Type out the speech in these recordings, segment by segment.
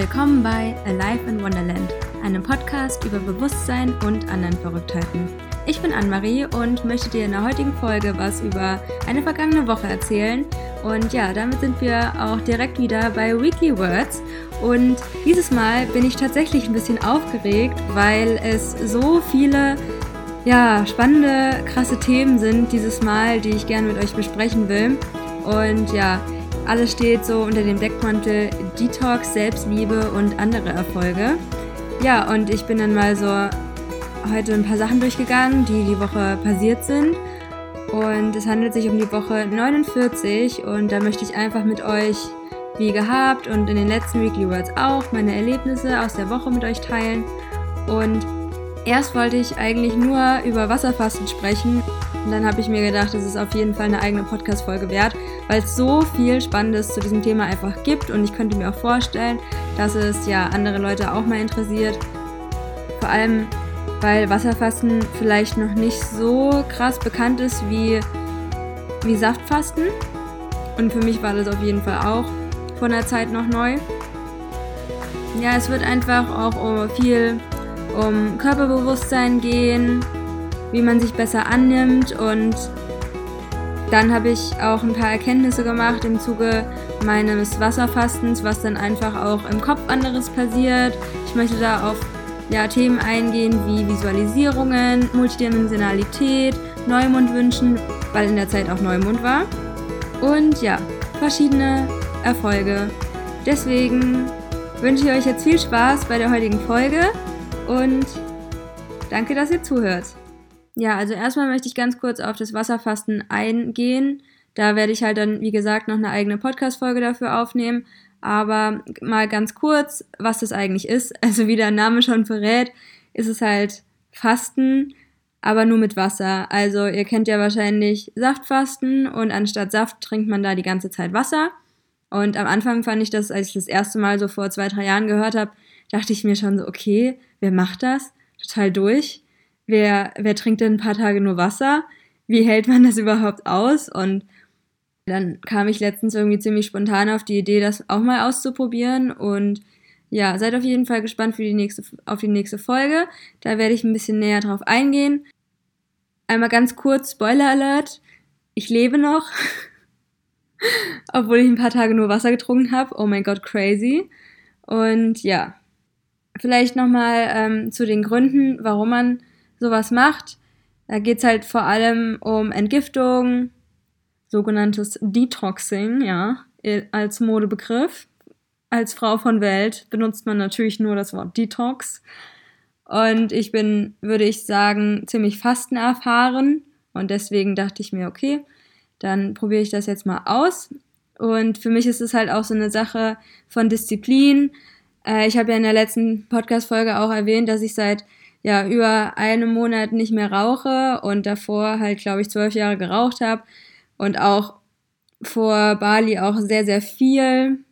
Willkommen bei Alive in Wonderland, einem Podcast über Bewusstsein und anderen Verrücktheiten. Ich bin Anne-Marie und möchte dir in der heutigen Folge was über eine vergangene Woche erzählen. Und ja, damit sind wir auch direkt wieder bei Weekly Words. Und dieses Mal bin ich tatsächlich ein bisschen aufgeregt, weil es so viele ja, spannende, krasse Themen sind dieses Mal, die ich gerne mit euch besprechen will. Und ja, alles steht so unter dem Deckmantel Detox, Selbstliebe und andere Erfolge. Ja, und ich bin dann mal so heute ein paar Sachen durchgegangen, die die Woche passiert sind. Und es handelt sich um die Woche 49 und da möchte ich einfach mit euch, wie gehabt und in den letzten Weekly Words auch, meine Erlebnisse aus der Woche mit euch teilen. Und erst wollte ich eigentlich nur über Wasserfasten sprechen und dann habe ich mir gedacht, es ist auf jeden Fall eine eigene Podcast-Folge wert, weil es so viel Spannendes zu diesem Thema einfach gibt und ich könnte mir auch vorstellen, dass es ja andere Leute auch mal interessiert. Vor allem weil Wasserfasten vielleicht noch nicht so krass bekannt ist wie, wie Saftfasten. Und für mich war das auf jeden Fall auch von der Zeit noch neu. Ja, es wird einfach auch viel um Körperbewusstsein gehen, wie man sich besser annimmt und dann habe ich auch ein paar Erkenntnisse gemacht im Zuge meines Wasserfastens, was dann einfach auch im Kopf anderes passiert. Ich möchte da auf ja, Themen eingehen wie Visualisierungen, Multidimensionalität, Neumondwünschen, weil in der Zeit auch Neumond war. Und ja, verschiedene Erfolge. Deswegen wünsche ich euch jetzt viel Spaß bei der heutigen Folge und danke, dass ihr zuhört. Ja, also erstmal möchte ich ganz kurz auf das Wasserfasten eingehen. Da werde ich halt dann, wie gesagt, noch eine eigene Podcast-Folge dafür aufnehmen. Aber mal ganz kurz, was das eigentlich ist. Also wie der Name schon verrät, ist es halt Fasten, aber nur mit Wasser. Also ihr kennt ja wahrscheinlich Saftfasten und anstatt Saft trinkt man da die ganze Zeit Wasser. Und am Anfang fand ich das, als ich das erste Mal so vor zwei, drei Jahren gehört habe, dachte ich mir schon so, okay, wer macht das? Total durch. Wer, wer trinkt denn ein paar Tage nur Wasser? Wie hält man das überhaupt aus? Und dann kam ich letztens irgendwie ziemlich spontan auf die Idee, das auch mal auszuprobieren. Und ja, seid auf jeden Fall gespannt für die nächste, auf die nächste Folge. Da werde ich ein bisschen näher drauf eingehen. Einmal ganz kurz, Spoiler Alert. Ich lebe noch. Obwohl ich ein paar Tage nur Wasser getrunken habe. Oh mein Gott, crazy. Und ja, vielleicht nochmal ähm, zu den Gründen, warum man sowas macht. Da geht es halt vor allem um Entgiftung, sogenanntes Detoxing, ja, als Modebegriff. Als Frau von Welt benutzt man natürlich nur das Wort Detox. Und ich bin, würde ich sagen, ziemlich fastenerfahren. Und deswegen dachte ich mir, okay, dann probiere ich das jetzt mal aus. Und für mich ist es halt auch so eine Sache von Disziplin. Äh, ich habe ja in der letzten Podcast-Folge auch erwähnt, dass ich seit ja über einem Monat nicht mehr rauche und davor halt, glaube ich, zwölf Jahre geraucht habe und auch vor Bali auch sehr, sehr viel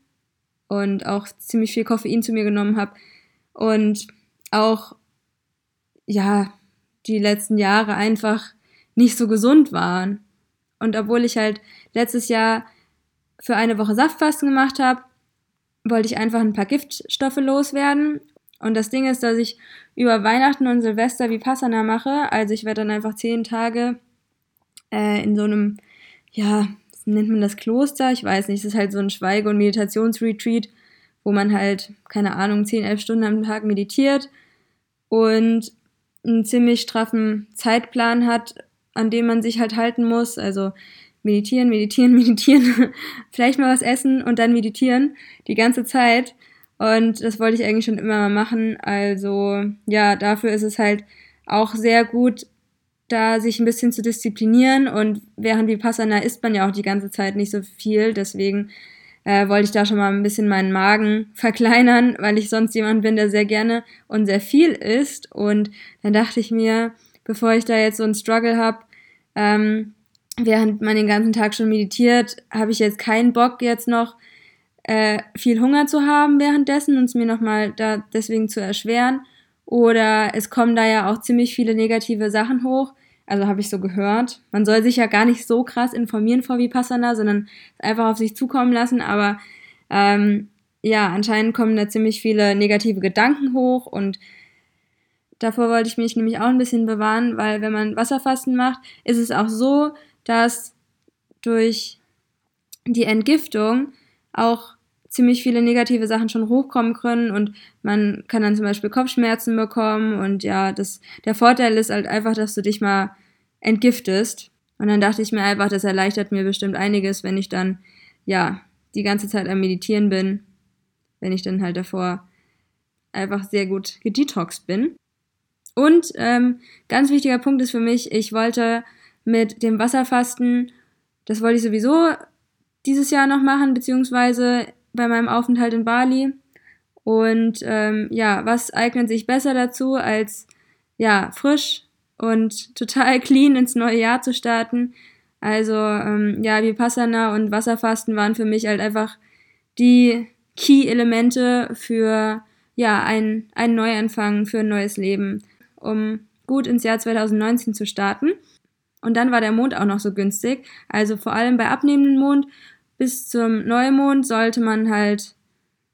und auch ziemlich viel Koffein zu mir genommen habe und auch, ja, die letzten Jahre einfach nicht so gesund waren. Und obwohl ich halt letztes Jahr für eine Woche Saftfasten gemacht habe, wollte ich einfach ein paar Giftstoffe loswerden. Und das Ding ist, dass ich über Weihnachten und Silvester wie Passana mache. Also ich werde dann einfach zehn Tage äh, in so einem ja, nennt man das Kloster? Ich weiß nicht, es ist halt so ein Schweige- und Meditationsretreat, wo man halt, keine Ahnung, 10, 11 Stunden am Tag meditiert und einen ziemlich straffen Zeitplan hat, an dem man sich halt halten muss. Also meditieren, meditieren, meditieren, vielleicht mal was essen und dann meditieren die ganze Zeit. Und das wollte ich eigentlich schon immer mal machen. Also ja, dafür ist es halt auch sehr gut, da sich ein bisschen zu disziplinieren und während Vipassana isst man ja auch die ganze Zeit nicht so viel, deswegen äh, wollte ich da schon mal ein bisschen meinen Magen verkleinern, weil ich sonst jemand bin, der sehr gerne und sehr viel isst und dann dachte ich mir, bevor ich da jetzt so einen Struggle habe, ähm, während man den ganzen Tag schon meditiert, habe ich jetzt keinen Bock jetzt noch äh, viel Hunger zu haben währenddessen und es mir nochmal da deswegen zu erschweren. Oder es kommen da ja auch ziemlich viele negative Sachen hoch. Also habe ich so gehört. Man soll sich ja gar nicht so krass informieren vor Vipassana, sondern einfach auf sich zukommen lassen. Aber ähm, ja, anscheinend kommen da ziemlich viele negative Gedanken hoch und davor wollte ich mich nämlich auch ein bisschen bewahren, weil wenn man Wasserfasten macht, ist es auch so, dass durch die Entgiftung auch ziemlich viele negative Sachen schon hochkommen können und man kann dann zum Beispiel Kopfschmerzen bekommen und ja, das, der Vorteil ist halt einfach, dass du dich mal entgiftest. Und dann dachte ich mir einfach, das erleichtert mir bestimmt einiges, wenn ich dann, ja, die ganze Zeit am Meditieren bin, wenn ich dann halt davor einfach sehr gut gedetoxed bin. Und ähm, ganz wichtiger Punkt ist für mich, ich wollte mit dem Wasserfasten, das wollte ich sowieso dieses Jahr noch machen, beziehungsweise bei meinem Aufenthalt in Bali. Und ähm, ja, was eignet sich besser dazu, als ja, frisch und total clean ins neue Jahr zu starten? Also ähm, ja, Vipassana und Wasserfasten waren für mich halt einfach die Key-Elemente für ja, ein, ein Neuanfang, für ein neues Leben, um gut ins Jahr 2019 zu starten. Und dann war der Mond auch noch so günstig. Also vor allem bei abnehmendem Mond bis zum Neumond sollte man halt,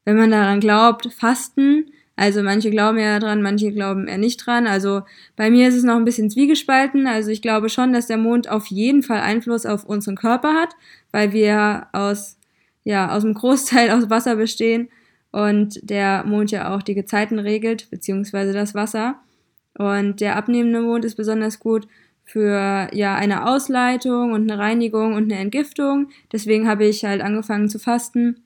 wenn man daran glaubt, fasten. Also manche glauben ja dran, manche glauben eher nicht dran. Also bei mir ist es noch ein bisschen zwiegespalten. Also ich glaube schon, dass der Mond auf jeden Fall Einfluss auf unseren Körper hat, weil wir aus, ja, aus einem Großteil aus Wasser bestehen und der Mond ja auch die Gezeiten regelt, beziehungsweise das Wasser. Und der abnehmende Mond ist besonders gut für ja eine Ausleitung und eine Reinigung und eine Entgiftung. Deswegen habe ich halt angefangen zu fasten,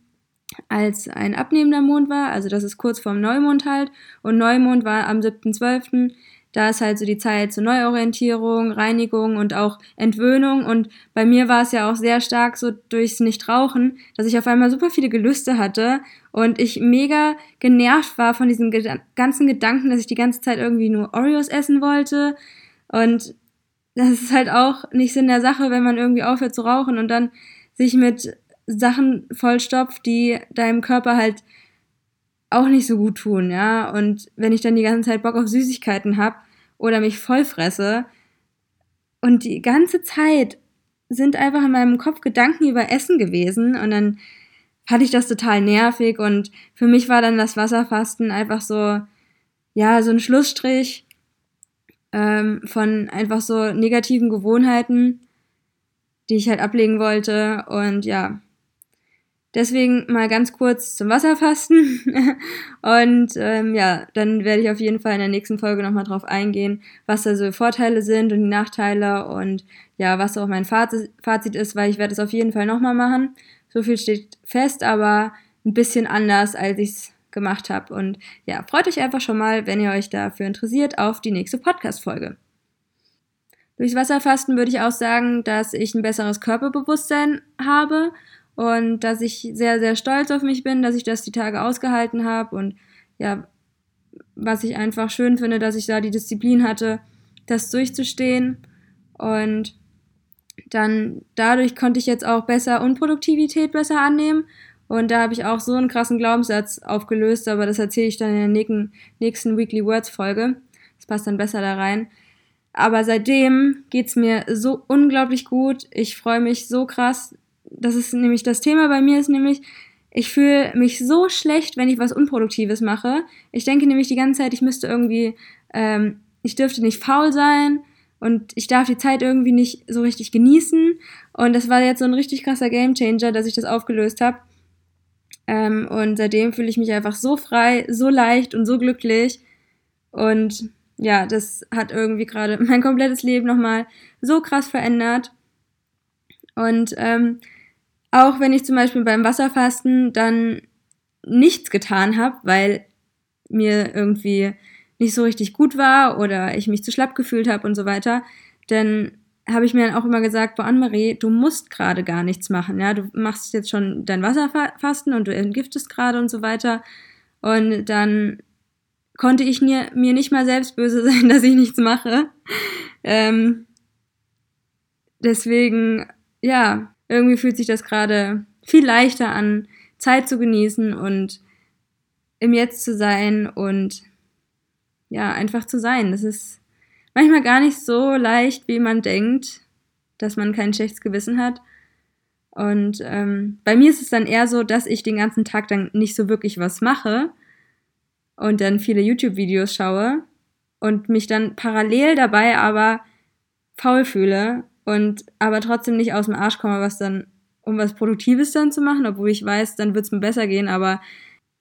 als ein abnehmender Mond war. Also das ist kurz vorm Neumond halt. Und Neumond war am 7.12. Da ist halt so die Zeit zur Neuorientierung, Reinigung und auch Entwöhnung. Und bei mir war es ja auch sehr stark so durchs Nichtrauchen, dass ich auf einmal super viele Gelüste hatte und ich mega genervt war von diesen ganzen Gedanken, dass ich die ganze Zeit irgendwie nur Oreos essen wollte. Und das ist halt auch nicht Sinn der Sache, wenn man irgendwie aufhört zu rauchen und dann sich mit Sachen vollstopft, die deinem Körper halt auch nicht so gut tun, ja. Und wenn ich dann die ganze Zeit Bock auf Süßigkeiten habe oder mich vollfresse und die ganze Zeit sind einfach in meinem Kopf Gedanken über Essen gewesen und dann fand ich das total nervig und für mich war dann das Wasserfasten einfach so, ja, so ein Schlussstrich ähm, von einfach so negativen Gewohnheiten, die ich halt ablegen wollte. Und ja, deswegen mal ganz kurz zum Wasserfasten. und ähm, ja, dann werde ich auf jeden Fall in der nächsten Folge nochmal drauf eingehen, was da so Vorteile sind und die Nachteile und ja, was auch mein Fazit ist, weil ich werde es auf jeden Fall nochmal machen. So viel steht fest, aber ein bisschen anders, als ich es gemacht habe. Und ja, freut euch einfach schon mal, wenn ihr euch dafür interessiert, auf die nächste Podcast-Folge. Durchs Wasserfasten würde ich auch sagen, dass ich ein besseres Körperbewusstsein habe und dass ich sehr, sehr stolz auf mich bin, dass ich das die Tage ausgehalten habe und ja, was ich einfach schön finde, dass ich da die Disziplin hatte, das durchzustehen und dann dadurch konnte ich jetzt auch besser Unproduktivität besser annehmen und da habe ich auch so einen krassen Glaubenssatz aufgelöst, aber das erzähle ich dann in der nächsten Weekly Words Folge. Das passt dann besser da rein. Aber seitdem geht's mir so unglaublich gut. Ich freue mich so krass. Das ist nämlich das Thema bei mir ist nämlich, ich fühle mich so schlecht, wenn ich was Unproduktives mache. Ich denke nämlich die ganze Zeit, ich müsste irgendwie, ähm, ich dürfte nicht faul sein und ich darf die Zeit irgendwie nicht so richtig genießen. Und das war jetzt so ein richtig krasser Gamechanger, dass ich das aufgelöst habe. Ähm, und seitdem fühle ich mich einfach so frei, so leicht und so glücklich. Und ja, das hat irgendwie gerade mein komplettes Leben nochmal so krass verändert. Und ähm, auch wenn ich zum Beispiel beim Wasserfasten dann nichts getan habe, weil mir irgendwie nicht so richtig gut war oder ich mich zu schlapp gefühlt habe und so weiter, dann habe ich mir dann auch immer gesagt, boah, Anne-Marie, du musst gerade gar nichts machen, ja, du machst jetzt schon dein Wasserfasten und du entgiftest gerade und so weiter. Und dann konnte ich mir, mir nicht mal selbst böse sein, dass ich nichts mache. Ähm, deswegen, ja, irgendwie fühlt sich das gerade viel leichter an, Zeit zu genießen und im Jetzt zu sein und ja, einfach zu sein. Das ist manchmal gar nicht so leicht, wie man denkt, dass man kein schlechtes Gewissen hat. Und ähm, bei mir ist es dann eher so, dass ich den ganzen Tag dann nicht so wirklich was mache und dann viele YouTube-Videos schaue und mich dann parallel dabei aber faul fühle und aber trotzdem nicht aus dem Arsch komme, was dann, um was Produktives dann zu machen, obwohl ich weiß, dann wird es mir besser gehen, aber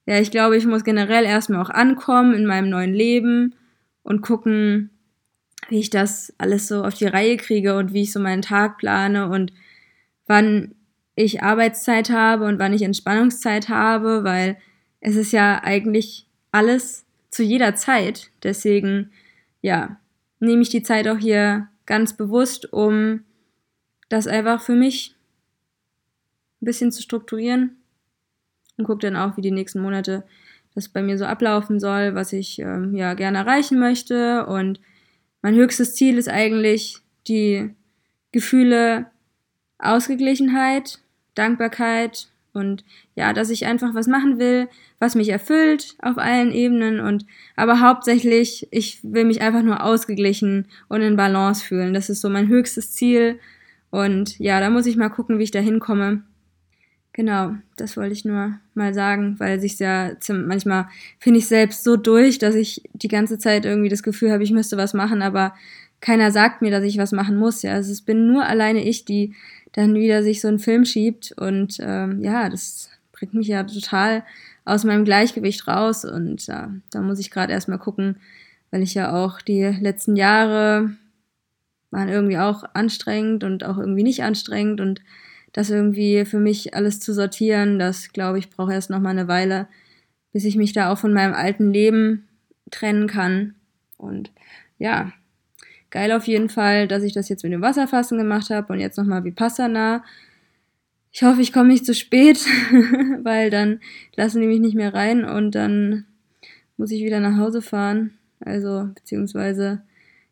ja, ich glaube, ich muss generell erstmal auch ankommen in meinem neuen Leben und gucken, wie ich das alles so auf die Reihe kriege und wie ich so meinen Tag plane und wann ich Arbeitszeit habe und wann ich Entspannungszeit habe, weil es ist ja eigentlich alles zu jeder Zeit. Deswegen, ja, nehme ich die Zeit auch hier ganz bewusst, um das einfach für mich ein bisschen zu strukturieren und gucke dann auch, wie die nächsten Monate das bei mir so ablaufen soll, was ich ähm, ja gerne erreichen möchte. Und mein höchstes Ziel ist eigentlich die Gefühle Ausgeglichenheit, Dankbarkeit und ja, dass ich einfach was machen will, was mich erfüllt auf allen Ebenen und aber hauptsächlich, ich will mich einfach nur ausgeglichen und in Balance fühlen. Das ist so mein höchstes Ziel und ja, da muss ich mal gucken, wie ich da hinkomme. Genau, das wollte ich nur mal sagen, weil sich ja manchmal finde ich selbst so durch, dass ich die ganze Zeit irgendwie das Gefühl habe, ich müsste was machen, aber keiner sagt mir, dass ich was machen muss. Ja, also es bin nur alleine ich, die dann wieder sich so einen Film schiebt und ähm, ja, das bringt mich ja total aus meinem Gleichgewicht raus und ja, da muss ich gerade erstmal gucken, weil ich ja auch die letzten Jahre waren irgendwie auch anstrengend und auch irgendwie nicht anstrengend und das irgendwie für mich alles zu sortieren, das glaube ich brauche erst noch mal eine Weile, bis ich mich da auch von meinem alten Leben trennen kann und ja, geil auf jeden Fall, dass ich das jetzt mit dem Wasserfassen gemacht habe und jetzt nochmal Vipassana. Ich hoffe, ich komme nicht zu spät, weil dann lassen die mich nicht mehr rein und dann muss ich wieder nach Hause fahren. Also, beziehungsweise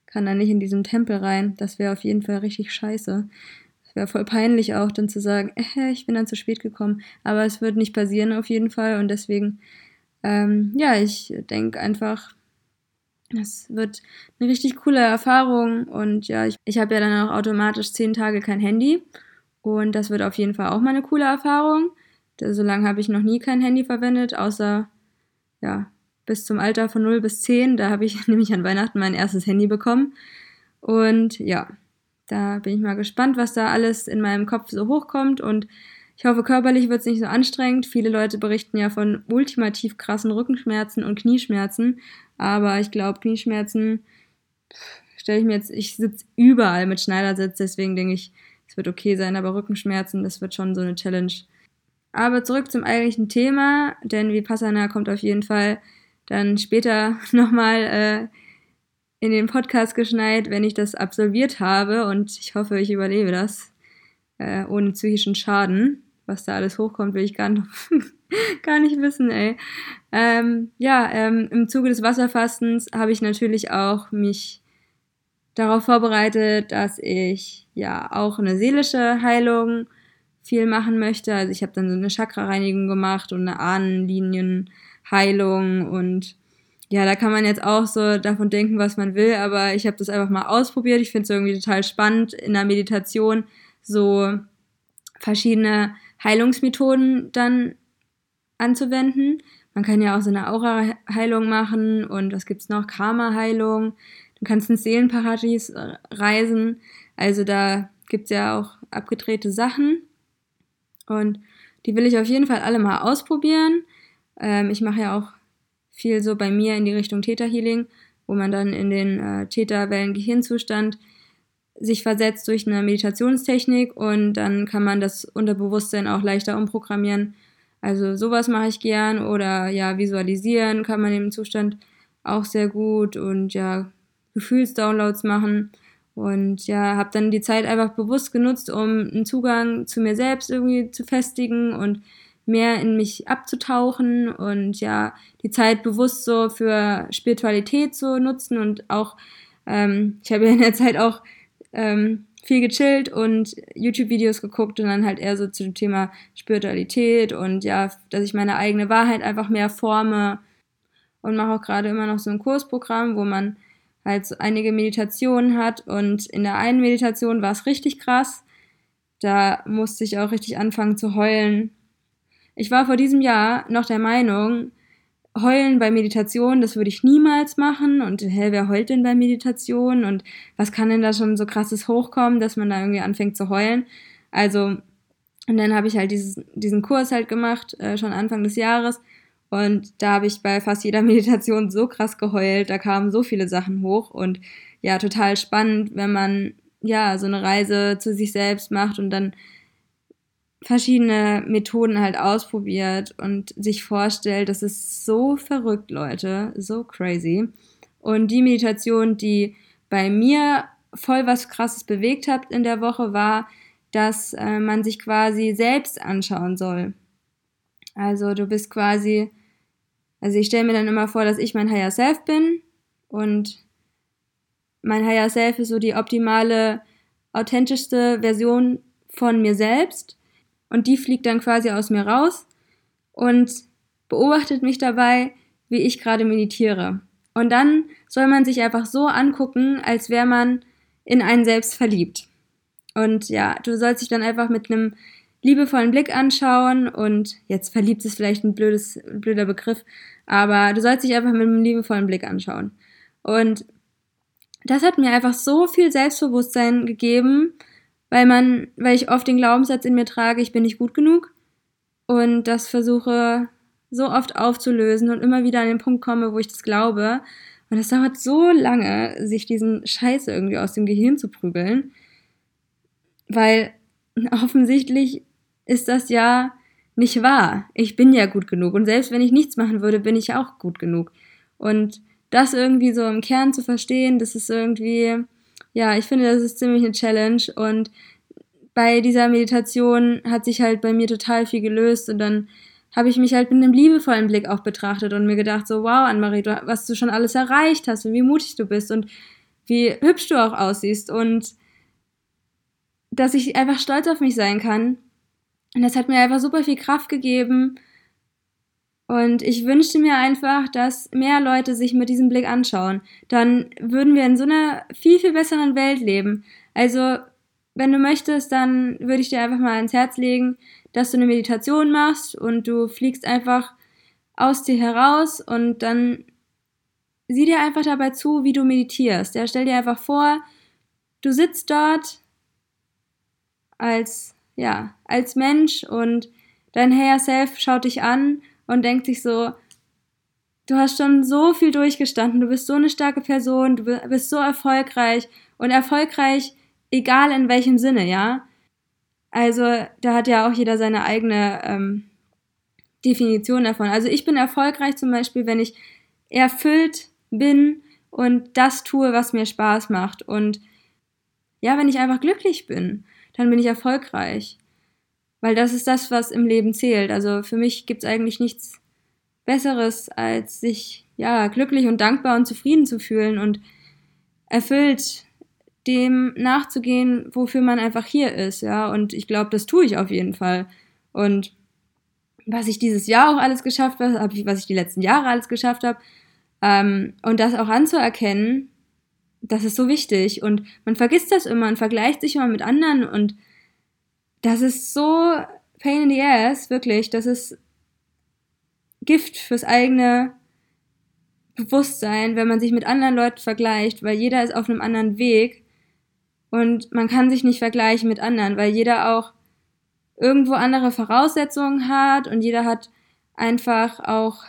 kann dann nicht in diesem Tempel rein. Das wäre auf jeden Fall richtig scheiße. Wäre voll peinlich auch, dann zu sagen, äh, ich bin dann zu spät gekommen. Aber es wird nicht passieren auf jeden Fall und deswegen, ähm, ja, ich denke einfach, das wird eine richtig coole Erfahrung und ja, ich, ich habe ja dann auch automatisch zehn Tage kein Handy und das wird auf jeden Fall auch mal eine coole Erfahrung. So lange habe ich noch nie kein Handy verwendet, außer ja, bis zum Alter von 0 bis 10. Da habe ich nämlich an Weihnachten mein erstes Handy bekommen. Und ja, da bin ich mal gespannt, was da alles in meinem Kopf so hochkommt. Und ich hoffe, körperlich wird es nicht so anstrengend. Viele Leute berichten ja von ultimativ krassen Rückenschmerzen und Knieschmerzen. Aber ich glaube, Knieschmerzen stelle ich mir jetzt, ich sitze überall mit Schneidersitz, deswegen denke ich, es wird okay sein, aber Rückenschmerzen, das wird schon so eine Challenge. Aber zurück zum eigentlichen Thema, denn Vipassana kommt auf jeden Fall dann später nochmal äh, in den Podcast geschneit, wenn ich das absolviert habe und ich hoffe, ich überlebe das äh, ohne psychischen Schaden. Was da alles hochkommt, will ich gar nicht, gar nicht wissen, ey. Ähm, ja, ähm, im Zuge des Wasserfastens habe ich natürlich auch mich darauf vorbereitet, dass ich ja auch eine seelische Heilung viel machen möchte. Also ich habe dann so eine Chakra-Reinigung gemacht und eine Ahnenlinienheilung und ja, da kann man jetzt auch so davon denken, was man will, aber ich habe das einfach mal ausprobiert. Ich finde es irgendwie total spannend, in der Meditation so verschiedene Heilungsmethoden dann anzuwenden. Man kann ja auch so eine Aura-Heilung machen und was gibt's noch? Karma-Heilung. Du kannst ins Seelenparadies reisen. Also da gibt's ja auch abgedrehte Sachen. Und die will ich auf jeden Fall alle mal ausprobieren. Ähm, ich mache ja auch viel so bei mir in die Richtung Theta Healing, wo man dann in den äh, Theta-Wellen-Gehirnzustand sich versetzt durch eine Meditationstechnik und dann kann man das Unterbewusstsein auch leichter umprogrammieren. Also sowas mache ich gern oder ja, visualisieren kann man im Zustand auch sehr gut und ja, Gefühlsdownloads machen und ja, habe dann die Zeit einfach bewusst genutzt, um einen Zugang zu mir selbst irgendwie zu festigen und mehr in mich abzutauchen und ja, die Zeit bewusst so für Spiritualität zu nutzen und auch, ähm, ich habe in der Zeit auch ähm, viel gechillt und YouTube-Videos geguckt und dann halt eher so zu dem Thema Spiritualität und ja, dass ich meine eigene Wahrheit einfach mehr forme und mache auch gerade immer noch so ein Kursprogramm, wo man halt so einige Meditationen hat und in der einen Meditation war es richtig krass. da musste ich auch richtig anfangen zu heulen. Ich war vor diesem Jahr noch der Meinung, heulen bei Meditation, das würde ich niemals machen. Und hä, wer heult denn bei Meditation? Und was kann denn da schon so krasses hochkommen, dass man da irgendwie anfängt zu heulen? Also, und dann habe ich halt dieses, diesen Kurs halt gemacht, äh, schon Anfang des Jahres. Und da habe ich bei fast jeder Meditation so krass geheult, da kamen so viele Sachen hoch und ja, total spannend, wenn man ja so eine Reise zu sich selbst macht und dann verschiedene Methoden halt ausprobiert und sich vorstellt, das ist so verrückt, Leute, so crazy. Und die Meditation, die bei mir voll was Krasses bewegt hat in der Woche, war, dass äh, man sich quasi selbst anschauen soll. Also du bist quasi, also ich stelle mir dann immer vor, dass ich mein Higher Self bin und mein Higher Self ist so die optimale, authentischste Version von mir selbst und die fliegt dann quasi aus mir raus und beobachtet mich dabei, wie ich gerade meditiere. Und dann soll man sich einfach so angucken, als wäre man in einen selbst verliebt. Und ja, du sollst dich dann einfach mit einem liebevollen Blick anschauen und jetzt verliebt ist vielleicht ein blödes, blöder Begriff, aber du sollst dich einfach mit einem liebevollen Blick anschauen. Und das hat mir einfach so viel Selbstbewusstsein gegeben, weil man, weil ich oft den Glaubenssatz in mir trage, ich bin nicht gut genug und das versuche so oft aufzulösen und immer wieder an den Punkt komme, wo ich das glaube. Und es dauert so lange, sich diesen Scheiß irgendwie aus dem Gehirn zu prügeln, weil offensichtlich ist das ja nicht wahr. Ich bin ja gut genug und selbst wenn ich nichts machen würde, bin ich auch gut genug. Und das irgendwie so im Kern zu verstehen, das ist irgendwie ja, ich finde, das ist ziemlich eine Challenge und bei dieser Meditation hat sich halt bei mir total viel gelöst und dann habe ich mich halt mit einem liebevollen Blick auch betrachtet und mir gedacht, so, wow, Anne-Marie, was du schon alles erreicht hast und wie mutig du bist und wie hübsch du auch aussiehst und dass ich einfach stolz auf mich sein kann. Und das hat mir einfach super viel Kraft gegeben, und ich wünschte mir einfach, dass mehr Leute sich mit diesem Blick anschauen. Dann würden wir in so einer viel, viel besseren Welt leben. Also, wenn du möchtest, dann würde ich dir einfach mal ans Herz legen, dass du eine Meditation machst und du fliegst einfach aus dir heraus und dann sieh dir einfach dabei zu, wie du meditierst. Ja, stell dir einfach vor, du sitzt dort als, ja, als Mensch und dein Higher Self schaut dich an und denkt sich so, du hast schon so viel durchgestanden, du bist so eine starke Person, du bist so erfolgreich und erfolgreich, egal in welchem Sinne, ja. Also da hat ja auch jeder seine eigene ähm, Definition davon. Also ich bin erfolgreich zum Beispiel, wenn ich erfüllt bin und das tue, was mir Spaß macht. Und ja, wenn ich einfach glücklich bin, dann bin ich erfolgreich. Weil das ist das, was im Leben zählt. Also für mich gibt es eigentlich nichts Besseres, als sich ja glücklich und dankbar und zufrieden zu fühlen und erfüllt dem nachzugehen, wofür man einfach hier ist, ja. Und ich glaube, das tue ich auf jeden Fall. Und was ich dieses Jahr auch alles geschafft habe, was ich die letzten Jahre alles geschafft habe, ähm, und das auch anzuerkennen, das ist so wichtig. Und man vergisst das immer und vergleicht sich immer mit anderen und das ist so pain in the ass, wirklich. Das ist Gift fürs eigene Bewusstsein, wenn man sich mit anderen Leuten vergleicht, weil jeder ist auf einem anderen Weg und man kann sich nicht vergleichen mit anderen, weil jeder auch irgendwo andere Voraussetzungen hat und jeder hat einfach auch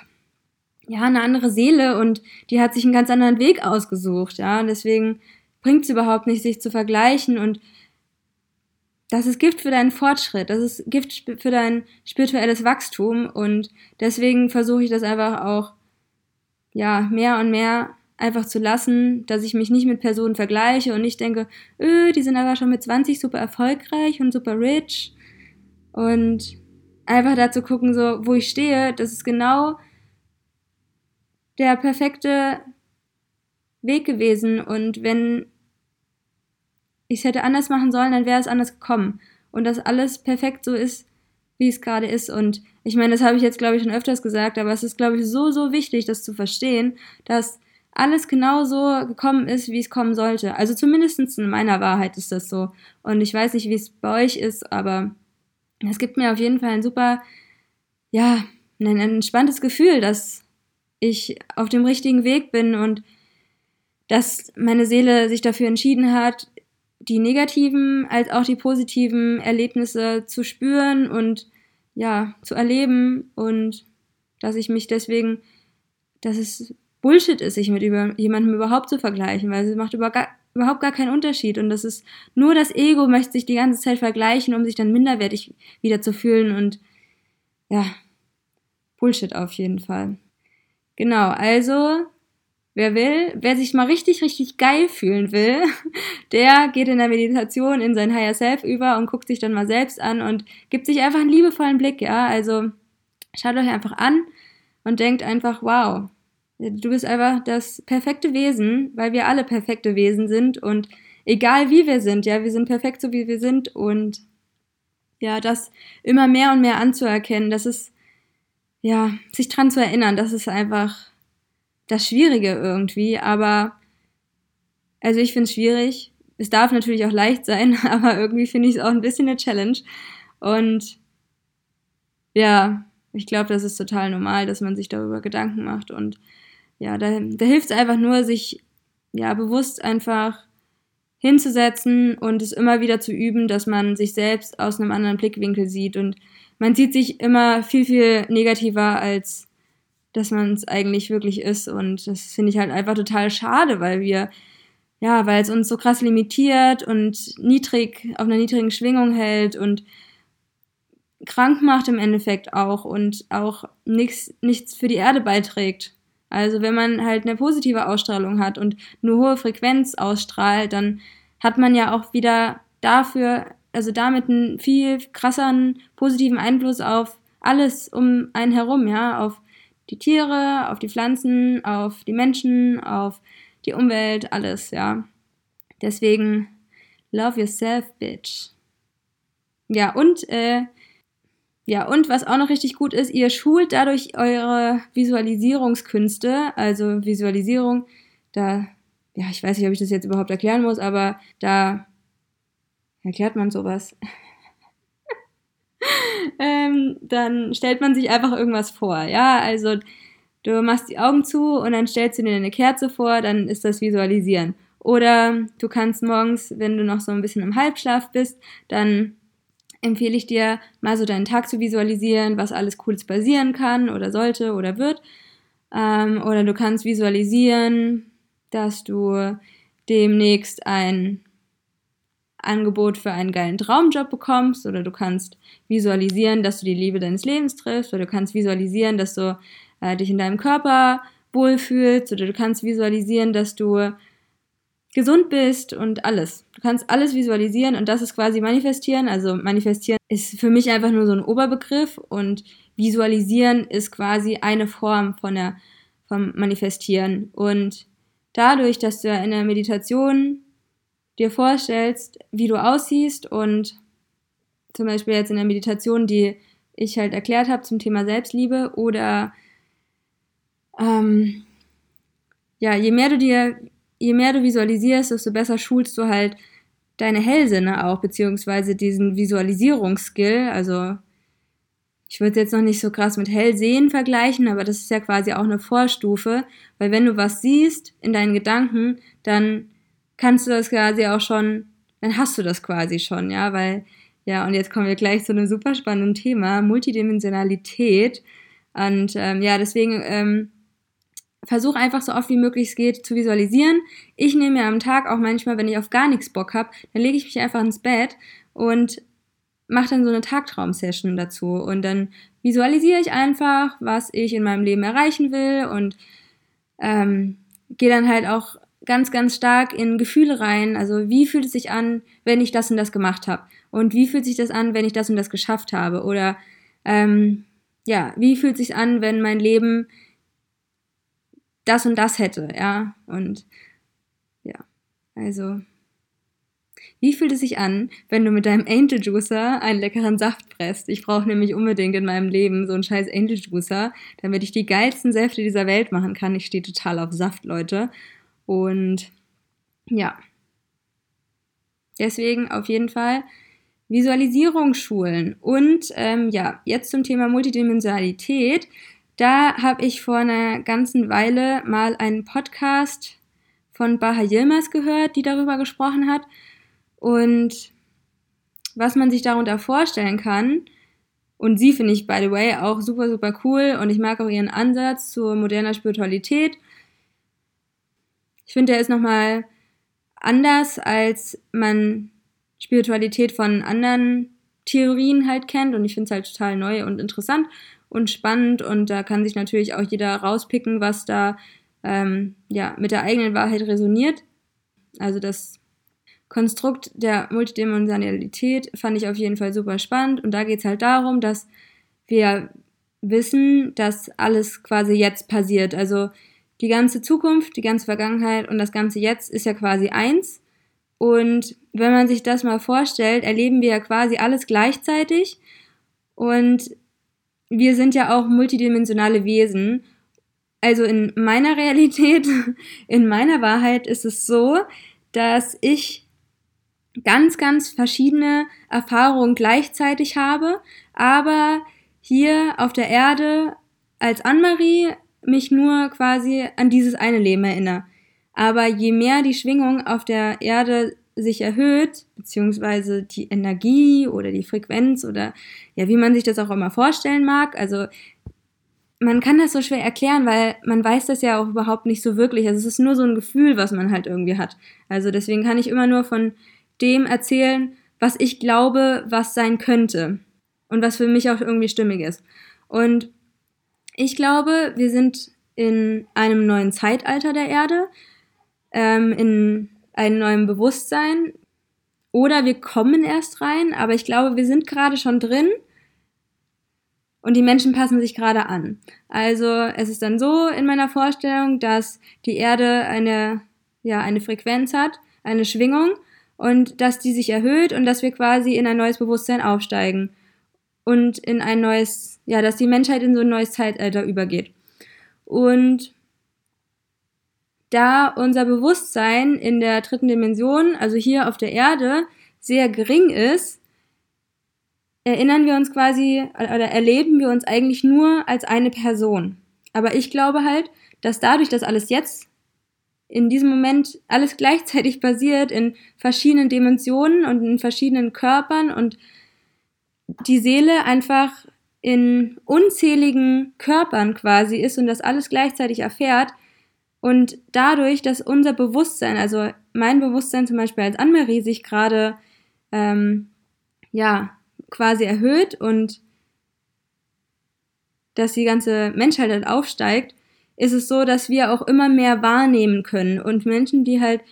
ja eine andere Seele und die hat sich einen ganz anderen Weg ausgesucht, ja, und deswegen bringt es überhaupt nicht, sich zu vergleichen und das ist Gift für deinen Fortschritt, das ist Gift für dein spirituelles Wachstum und deswegen versuche ich das einfach auch, ja, mehr und mehr einfach zu lassen, dass ich mich nicht mit Personen vergleiche und nicht denke, öh, die sind aber schon mit 20 super erfolgreich und super rich. Und einfach dazu gucken, so, wo ich stehe, das ist genau der perfekte Weg gewesen. Und wenn ich es hätte anders machen sollen, dann wäre es anders gekommen. Und dass alles perfekt so ist, wie es gerade ist. Und ich meine, das habe ich jetzt, glaube ich, schon öfters gesagt, aber es ist, glaube ich, so, so wichtig, das zu verstehen, dass alles genau so gekommen ist, wie es kommen sollte. Also zumindest in meiner Wahrheit ist das so. Und ich weiß nicht, wie es bei euch ist, aber es gibt mir auf jeden Fall ein super, ja, ein entspanntes Gefühl, dass ich auf dem richtigen Weg bin und dass meine Seele sich dafür entschieden hat, die negativen als auch die positiven Erlebnisse zu spüren und ja, zu erleben und dass ich mich deswegen, dass es Bullshit ist, sich mit über, jemandem überhaupt zu vergleichen, weil es macht über gar, überhaupt gar keinen Unterschied und das ist nur das Ego möchte sich die ganze Zeit vergleichen, um sich dann minderwertig wieder zu fühlen und ja, Bullshit auf jeden Fall. Genau, also wer will, wer sich mal richtig, richtig geil fühlen will, der geht in der Meditation in sein Higher Self über und guckt sich dann mal selbst an und gibt sich einfach einen liebevollen Blick, ja. Also schaut euch einfach an und denkt einfach, wow, du bist einfach das perfekte Wesen, weil wir alle perfekte Wesen sind und egal wie wir sind, ja, wir sind perfekt so wie wir sind und ja, das immer mehr und mehr anzuerkennen, das ist ja, sich dran zu erinnern, das ist einfach das Schwierige irgendwie, aber also ich finde es schwierig. Es darf natürlich auch leicht sein, aber irgendwie finde ich es auch ein bisschen eine Challenge. Und ja, ich glaube, das ist total normal, dass man sich darüber Gedanken macht. Und ja, da, da hilft es einfach nur, sich ja bewusst einfach hinzusetzen und es immer wieder zu üben, dass man sich selbst aus einem anderen Blickwinkel sieht und man sieht sich immer viel, viel negativer, als dass man es eigentlich wirklich ist. Und das finde ich halt einfach total schade, weil wir, ja, weil es uns so krass limitiert und niedrig, auf einer niedrigen Schwingung hält und krank macht im Endeffekt auch und auch nichts, nichts für die Erde beiträgt. Also wenn man halt eine positive Ausstrahlung hat und nur hohe Frequenz ausstrahlt, dann hat man ja auch wieder dafür also damit einen viel krasseren positiven Einfluss auf alles um einen herum, ja, auf die Tiere, auf die Pflanzen, auf die Menschen, auf die Umwelt, alles, ja. Deswegen love yourself, bitch. Ja, und äh, ja, und was auch noch richtig gut ist, ihr schult dadurch eure Visualisierungskünste, also Visualisierung, da, ja, ich weiß nicht, ob ich das jetzt überhaupt erklären muss, aber da erklärt man sowas? Ähm, dann stellt man sich einfach irgendwas vor. Ja, also du machst die Augen zu und dann stellst du dir eine Kerze vor, dann ist das Visualisieren. Oder du kannst morgens, wenn du noch so ein bisschen im Halbschlaf bist, dann empfehle ich dir, mal so deinen Tag zu visualisieren, was alles Cooles passieren kann oder sollte oder wird. Ähm, oder du kannst visualisieren, dass du demnächst ein Angebot für einen geilen Traumjob bekommst oder du kannst visualisieren, dass du die Liebe deines Lebens triffst oder du kannst visualisieren, dass du äh, dich in deinem Körper wohlfühlst oder du kannst visualisieren, dass du gesund bist und alles. Du kannst alles visualisieren und das ist quasi manifestieren. Also manifestieren ist für mich einfach nur so ein Oberbegriff und visualisieren ist quasi eine Form von der, vom Manifestieren. Und dadurch, dass du in der Meditation dir vorstellst, wie du aussiehst und zum Beispiel jetzt in der Meditation, die ich halt erklärt habe zum Thema Selbstliebe oder ähm, ja, je mehr du dir, je mehr du visualisierst, desto besser schulst du halt deine Hellsinne auch, beziehungsweise diesen Visualisierungsskill. Also ich würde jetzt noch nicht so krass mit Hellsehen vergleichen, aber das ist ja quasi auch eine Vorstufe, weil wenn du was siehst in deinen Gedanken, dann kannst du das quasi auch schon, dann hast du das quasi schon, ja, weil, ja, und jetzt kommen wir gleich zu einem super spannenden Thema, Multidimensionalität. Und ähm, ja, deswegen ähm, versuche einfach so oft wie möglich es geht zu visualisieren. Ich nehme mir am Tag auch manchmal, wenn ich auf gar nichts Bock habe, dann lege ich mich einfach ins Bett und mache dann so eine Tagtraum-Session dazu. Und dann visualisiere ich einfach, was ich in meinem Leben erreichen will und ähm, gehe dann halt auch ganz, ganz stark in Gefühle rein. Also wie fühlt es sich an, wenn ich das und das gemacht habe? Und wie fühlt sich das an, wenn ich das und das geschafft habe? Oder ähm, ja, wie fühlt es sich an, wenn mein Leben das und das hätte? Ja, und ja, also Wie fühlt es sich an, wenn du mit deinem Angel Juicer einen leckeren Saft presst? Ich brauche nämlich unbedingt in meinem Leben so einen scheiß Angel Juicer, damit ich die geilsten Säfte dieser Welt machen kann. Ich stehe total auf Saft, Leute. Und ja. Deswegen auf jeden Fall Visualisierungsschulen. Und ähm, ja, jetzt zum Thema Multidimensionalität. Da habe ich vor einer ganzen Weile mal einen Podcast von Baha Yilmaz gehört, die darüber gesprochen hat. Und was man sich darunter vorstellen kann, und sie finde ich, by the way, auch super, super cool und ich mag auch ihren Ansatz zur moderner Spiritualität. Ich finde, der ist nochmal anders, als man Spiritualität von anderen Theorien halt kennt und ich finde es halt total neu und interessant und spannend und da kann sich natürlich auch jeder rauspicken, was da ähm, ja, mit der eigenen Wahrheit resoniert. Also das Konstrukt der Multidimensionalität fand ich auf jeden Fall super spannend und da geht es halt darum, dass wir wissen, dass alles quasi jetzt passiert. Also die ganze Zukunft, die ganze Vergangenheit und das ganze Jetzt ist ja quasi eins. Und wenn man sich das mal vorstellt, erleben wir ja quasi alles gleichzeitig. Und wir sind ja auch multidimensionale Wesen. Also in meiner Realität, in meiner Wahrheit ist es so, dass ich ganz, ganz verschiedene Erfahrungen gleichzeitig habe, aber hier auf der Erde als Anne-Marie mich nur quasi an dieses eine Leben erinnere. Aber je mehr die Schwingung auf der Erde sich erhöht, beziehungsweise die Energie oder die Frequenz oder ja, wie man sich das auch immer vorstellen mag. Also man kann das so schwer erklären, weil man weiß das ja auch überhaupt nicht so wirklich. Also es ist nur so ein Gefühl, was man halt irgendwie hat. Also deswegen kann ich immer nur von dem erzählen, was ich glaube, was sein könnte und was für mich auch irgendwie stimmig ist. Und ich glaube, wir sind in einem neuen Zeitalter der Erde, ähm, in einem neuen Bewusstsein. Oder wir kommen erst rein, aber ich glaube, wir sind gerade schon drin und die Menschen passen sich gerade an. Also es ist dann so in meiner Vorstellung, dass die Erde eine, ja, eine Frequenz hat, eine Schwingung und dass die sich erhöht und dass wir quasi in ein neues Bewusstsein aufsteigen und in ein neues, ja, dass die Menschheit in so ein neues Zeitalter übergeht. Und da unser Bewusstsein in der dritten Dimension, also hier auf der Erde, sehr gering ist, erinnern wir uns quasi oder erleben wir uns eigentlich nur als eine Person. Aber ich glaube halt, dass dadurch, dass alles jetzt in diesem Moment alles gleichzeitig passiert in verschiedenen Dimensionen und in verschiedenen Körpern und die Seele einfach in unzähligen Körpern quasi ist und das alles gleichzeitig erfährt, und dadurch, dass unser Bewusstsein, also mein Bewusstsein zum Beispiel als Anne-Marie sich gerade, ähm, ja, quasi erhöht und dass die ganze Menschheit halt aufsteigt, ist es so, dass wir auch immer mehr wahrnehmen können. Und Menschen, die halt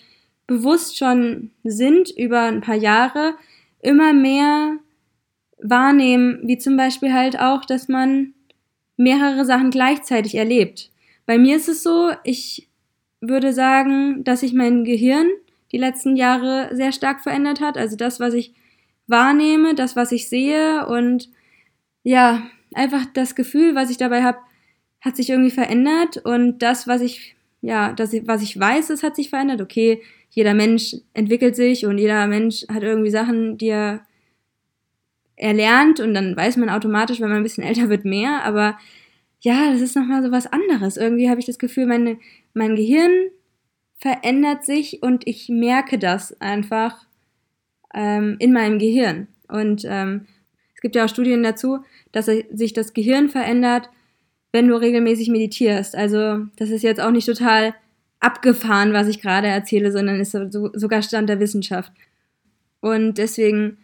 bewusst schon sind über ein paar Jahre, immer mehr wahrnehmen, wie zum Beispiel halt auch, dass man mehrere Sachen gleichzeitig erlebt. Bei mir ist es so, ich würde sagen, dass sich mein Gehirn die letzten Jahre sehr stark verändert hat. Also das, was ich wahrnehme, das, was ich sehe und ja, einfach das Gefühl, was ich dabei habe, hat sich irgendwie verändert und das, was ich, ja, das, was ich weiß, es hat sich verändert. Okay, jeder Mensch entwickelt sich und jeder Mensch hat irgendwie Sachen, die er erlernt und dann weiß man automatisch, wenn man ein bisschen älter wird, mehr, aber ja, das ist nochmal so was anderes. Irgendwie habe ich das Gefühl, meine, mein Gehirn verändert sich und ich merke das einfach ähm, in meinem Gehirn. Und ähm, es gibt ja auch Studien dazu, dass sich das Gehirn verändert, wenn du regelmäßig meditierst. Also das ist jetzt auch nicht total abgefahren, was ich gerade erzähle, sondern ist so, sogar Stand der Wissenschaft. Und deswegen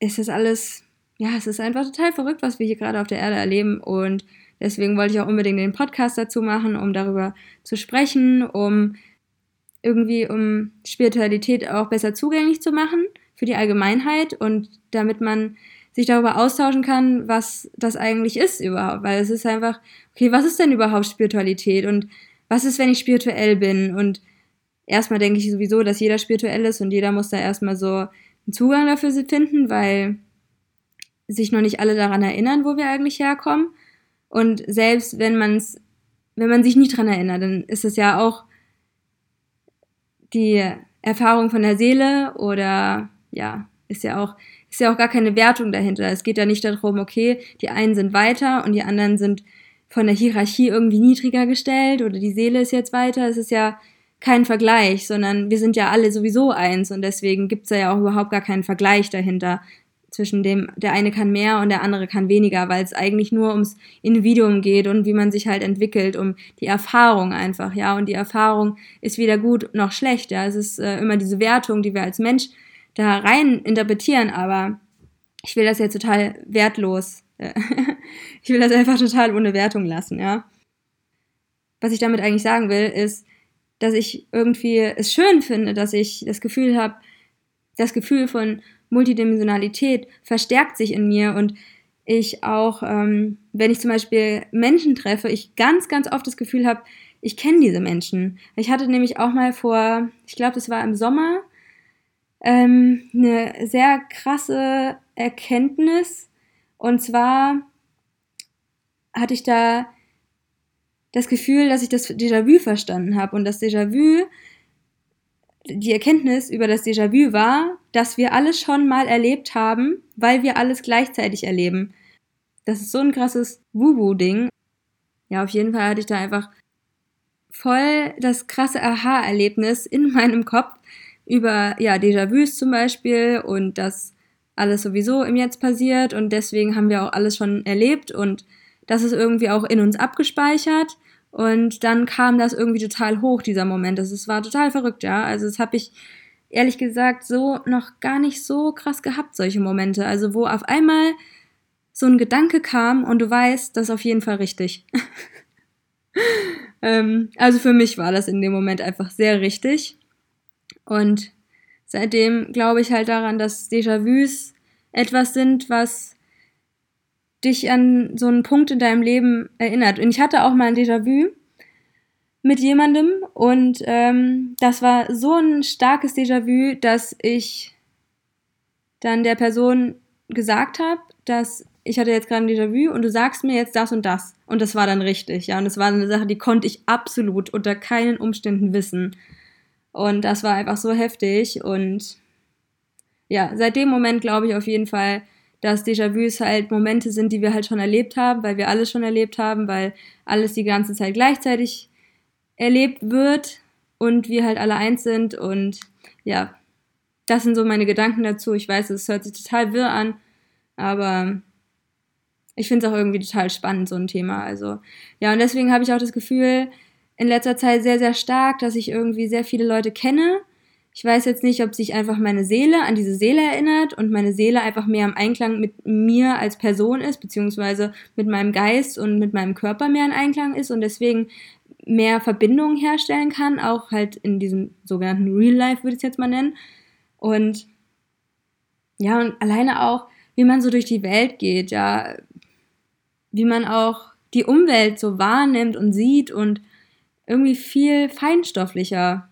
ist das alles ja, es ist einfach total verrückt, was wir hier gerade auf der Erde erleben. Und deswegen wollte ich auch unbedingt den Podcast dazu machen, um darüber zu sprechen, um irgendwie um Spiritualität auch besser zugänglich zu machen für die Allgemeinheit und damit man sich darüber austauschen kann, was das eigentlich ist überhaupt, weil es ist einfach, okay, was ist denn überhaupt Spiritualität? Und was ist, wenn ich spirituell bin? Und erstmal denke ich sowieso, dass jeder spirituell ist und jeder muss da erstmal so einen Zugang dafür finden, weil sich noch nicht alle daran erinnern, wo wir eigentlich herkommen. Und selbst wenn man es, wenn man sich nicht daran erinnert, dann ist es ja auch die Erfahrung von der Seele oder ja, ist ja auch, ist ja auch gar keine Wertung dahinter. Es geht ja nicht darum, okay, die einen sind weiter und die anderen sind von der Hierarchie irgendwie niedriger gestellt oder die Seele ist jetzt weiter. Es ist ja kein Vergleich, sondern wir sind ja alle sowieso eins und deswegen gibt es ja auch überhaupt gar keinen Vergleich dahinter zwischen dem, der eine kann mehr und der andere kann weniger, weil es eigentlich nur ums Individuum geht und wie man sich halt entwickelt, um die Erfahrung einfach, ja. Und die Erfahrung ist weder gut noch schlecht, ja. Es ist äh, immer diese Wertung, die wir als Mensch da rein interpretieren, aber ich will das jetzt total wertlos. Äh, ich will das einfach total ohne Wertung lassen, ja. Was ich damit eigentlich sagen will, ist, dass ich irgendwie es schön finde, dass ich das Gefühl habe, das Gefühl von Multidimensionalität verstärkt sich in mir und ich auch, ähm, wenn ich zum Beispiel Menschen treffe, ich ganz, ganz oft das Gefühl habe, ich kenne diese Menschen. Ich hatte nämlich auch mal vor, ich glaube, das war im Sommer, ähm, eine sehr krasse Erkenntnis. Und zwar hatte ich da das Gefühl, dass ich das Déjà-vu verstanden habe. Und das Déjà-vu die Erkenntnis über das Déjà-vu war, dass wir alles schon mal erlebt haben, weil wir alles gleichzeitig erleben. Das ist so ein krasses Wubu-Ding. Ja, auf jeden Fall hatte ich da einfach voll das krasse Aha-Erlebnis in meinem Kopf über, ja, Déjà-vus zum Beispiel und dass alles sowieso im Jetzt passiert und deswegen haben wir auch alles schon erlebt und das ist irgendwie auch in uns abgespeichert und dann kam das irgendwie total hoch, dieser Moment. Das, war total verrückt, ja. Also das habe ich ehrlich gesagt so noch gar nicht so krass gehabt, solche Momente. Also wo auf einmal so ein Gedanke kam und du weißt, das ist auf jeden Fall richtig. ähm, also für mich war das in dem Moment einfach sehr richtig. Und seitdem glaube ich halt daran, dass Déjà-vus etwas sind, was dich an so einen Punkt in deinem Leben erinnert. Und ich hatte auch mal ein Déjà-vu mit jemandem und ähm, das war so ein starkes Déjà-vu, dass ich dann der Person gesagt habe, dass ich hatte jetzt gerade ein Déjà-vu und du sagst mir jetzt das und das. Und das war dann richtig, ja. Und das war eine Sache, die konnte ich absolut unter keinen Umständen wissen. Und das war einfach so heftig. Und ja, seit dem Moment glaube ich auf jeden Fall, dass Déjà-vus halt Momente sind, die wir halt schon erlebt haben, weil wir alles schon erlebt haben, weil alles die ganze Zeit gleichzeitig erlebt wird und wir halt alle eins sind und ja, das sind so meine Gedanken dazu. Ich weiß, es hört sich total wirr an, aber ich finde es auch irgendwie total spannend, so ein Thema. Also, ja, und deswegen habe ich auch das Gefühl, in letzter Zeit sehr, sehr stark, dass ich irgendwie sehr viele Leute kenne, ich weiß jetzt nicht, ob sich einfach meine Seele an diese Seele erinnert und meine Seele einfach mehr im Einklang mit mir als Person ist, beziehungsweise mit meinem Geist und mit meinem Körper mehr in Einklang ist und deswegen mehr Verbindungen herstellen kann, auch halt in diesem sogenannten Real Life, würde ich es jetzt mal nennen. Und ja, und alleine auch, wie man so durch die Welt geht, ja, wie man auch die Umwelt so wahrnimmt und sieht und irgendwie viel feinstofflicher.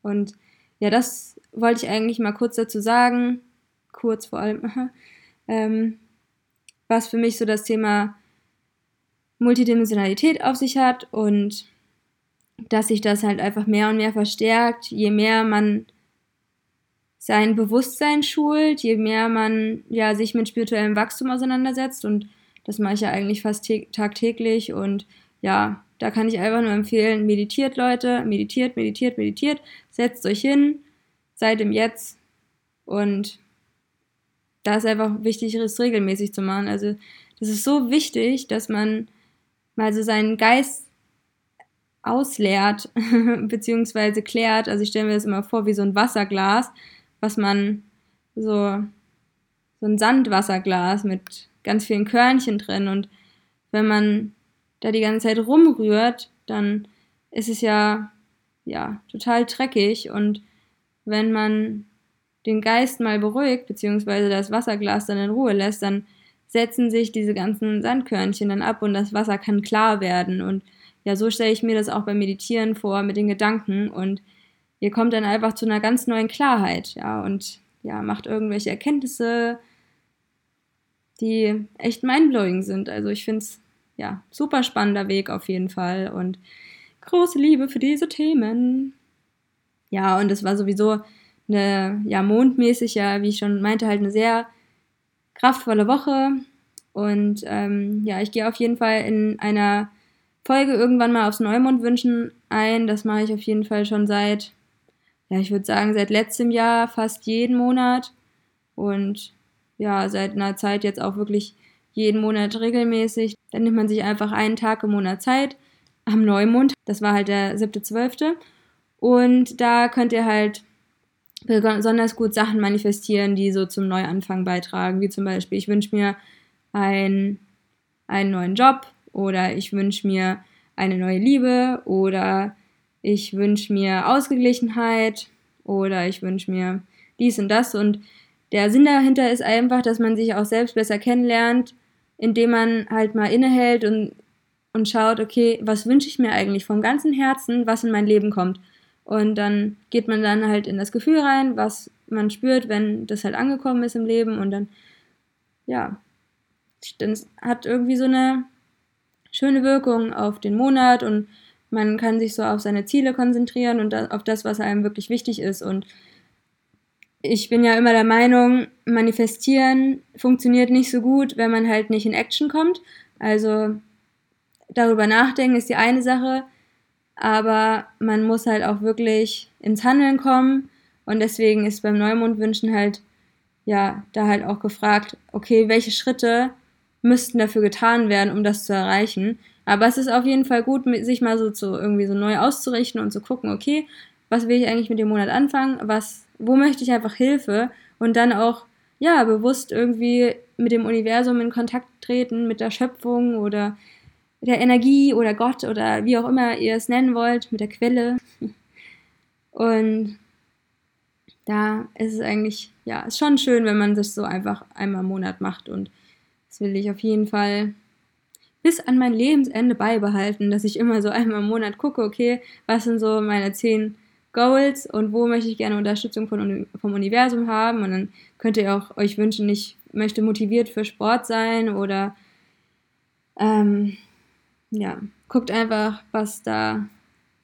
Und ja, das wollte ich eigentlich mal kurz dazu sagen, kurz vor allem, ähm, was für mich so das Thema Multidimensionalität auf sich hat und dass sich das halt einfach mehr und mehr verstärkt, je mehr man sein Bewusstsein schult, je mehr man ja sich mit spirituellem Wachstum auseinandersetzt. Und das mache ich ja eigentlich fast tagtäglich. Und ja, da kann ich einfach nur empfehlen, meditiert Leute, meditiert, meditiert, meditiert, setzt euch hin, seid im Jetzt und da ist einfach wichtig, es regelmäßig zu machen. Also das ist so wichtig, dass man mal so seinen Geist ausleert, beziehungsweise klärt. Also ich stelle mir das immer vor wie so ein Wasserglas, was man so, so ein Sandwasserglas mit ganz vielen Körnchen drin und wenn man da die ganze Zeit rumrührt, dann ist es ja, ja, total dreckig und wenn man den Geist mal beruhigt, beziehungsweise das Wasserglas dann in Ruhe lässt, dann setzen sich diese ganzen Sandkörnchen dann ab und das Wasser kann klar werden. Und ja, so stelle ich mir das auch beim Meditieren vor mit den Gedanken. Und ihr kommt dann einfach zu einer ganz neuen Klarheit, ja, und ja, macht irgendwelche Erkenntnisse, die echt mindblowing sind. Also ich finde es, ja, super spannender Weg auf jeden Fall und große Liebe für diese Themen. Ja, und es war sowieso eine, ja, mondmäßig, ja, wie ich schon meinte, halt eine sehr kraftvolle Woche. Und ähm, ja, ich gehe auf jeden Fall in einer Folge irgendwann mal aufs Neumondwünschen ein. Das mache ich auf jeden Fall schon seit, ja, ich würde sagen, seit letztem Jahr fast jeden Monat. Und ja, seit einer Zeit jetzt auch wirklich jeden Monat regelmäßig. Dann nimmt man sich einfach einen Tag im Monat Zeit am Neumond. Das war halt der 7.12. Und da könnt ihr halt besonders gut Sachen manifestieren, die so zum Neuanfang beitragen. Wie zum Beispiel, ich wünsche mir ein, einen neuen Job oder ich wünsche mir eine neue Liebe oder ich wünsche mir Ausgeglichenheit oder ich wünsche mir dies und das. Und der Sinn dahinter ist einfach, dass man sich auch selbst besser kennenlernt, indem man halt mal innehält und, und schaut, okay, was wünsche ich mir eigentlich vom ganzen Herzen, was in mein Leben kommt. Und dann geht man dann halt in das Gefühl rein, was man spürt, wenn das halt angekommen ist im Leben. Und dann, ja, dann hat irgendwie so eine schöne Wirkung auf den Monat und man kann sich so auf seine Ziele konzentrieren und auf das, was einem wirklich wichtig ist. Und ich bin ja immer der Meinung, manifestieren funktioniert nicht so gut, wenn man halt nicht in Action kommt. Also darüber nachdenken ist die eine Sache, aber man muss halt auch wirklich ins Handeln kommen und deswegen ist beim Neumondwünschen halt, ja, da halt auch gefragt, okay, welche Schritte müssten dafür getan werden, um das zu erreichen. Aber es ist auf jeden Fall gut, sich mal so zu, irgendwie so neu auszurichten und zu gucken, okay, was will ich eigentlich mit dem Monat anfangen, was, wo möchte ich einfach Hilfe und dann auch, ja, bewusst irgendwie mit dem Universum in Kontakt treten, mit der Schöpfung oder der Energie oder Gott oder wie auch immer ihr es nennen wollt, mit der Quelle. Und da ist es eigentlich, ja, ist schon schön, wenn man das so einfach einmal im Monat macht. Und das will ich auf jeden Fall bis an mein Lebensende beibehalten, dass ich immer so einmal im Monat gucke, okay, was sind so meine zehn Goals und wo möchte ich gerne Unterstützung von, vom Universum haben. Und dann könnt ihr auch euch wünschen, ich möchte motiviert für Sport sein oder ähm, ja, guckt einfach, was da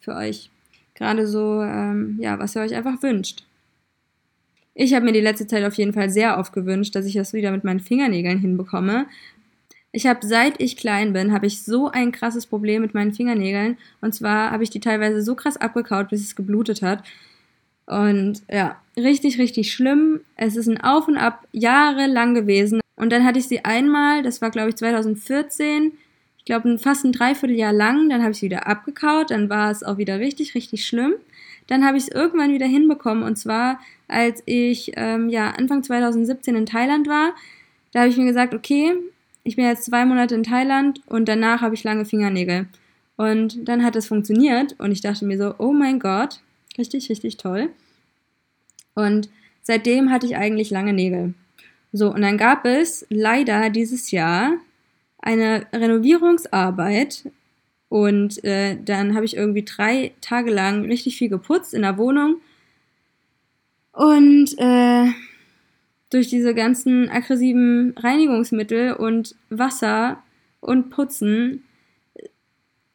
für euch gerade so, ähm, ja, was ihr euch einfach wünscht. Ich habe mir die letzte Zeit auf jeden Fall sehr oft gewünscht, dass ich das wieder mit meinen Fingernägeln hinbekomme. Ich habe seit ich klein bin, habe ich so ein krasses Problem mit meinen Fingernägeln. Und zwar habe ich die teilweise so krass abgekaut, bis es geblutet hat. Und ja, richtig, richtig schlimm. Es ist ein Auf und Ab jahrelang gewesen. Und dann hatte ich sie einmal, das war glaube ich 2014, ich glaube fast ein Dreivierteljahr lang. Dann habe ich sie wieder abgekaut. Dann war es auch wieder richtig, richtig schlimm. Dann habe ich es irgendwann wieder hinbekommen. Und zwar, als ich ähm, ja, Anfang 2017 in Thailand war. Da habe ich mir gesagt, okay, ich bin jetzt zwei Monate in Thailand und danach habe ich lange Fingernägel. Und dann hat es funktioniert und ich dachte mir so, oh mein Gott, richtig, richtig toll. Und seitdem hatte ich eigentlich lange Nägel. So, und dann gab es leider dieses Jahr eine Renovierungsarbeit und äh, dann habe ich irgendwie drei Tage lang richtig viel geputzt in der Wohnung. Und äh, durch diese ganzen aggressiven Reinigungsmittel und Wasser und Putzen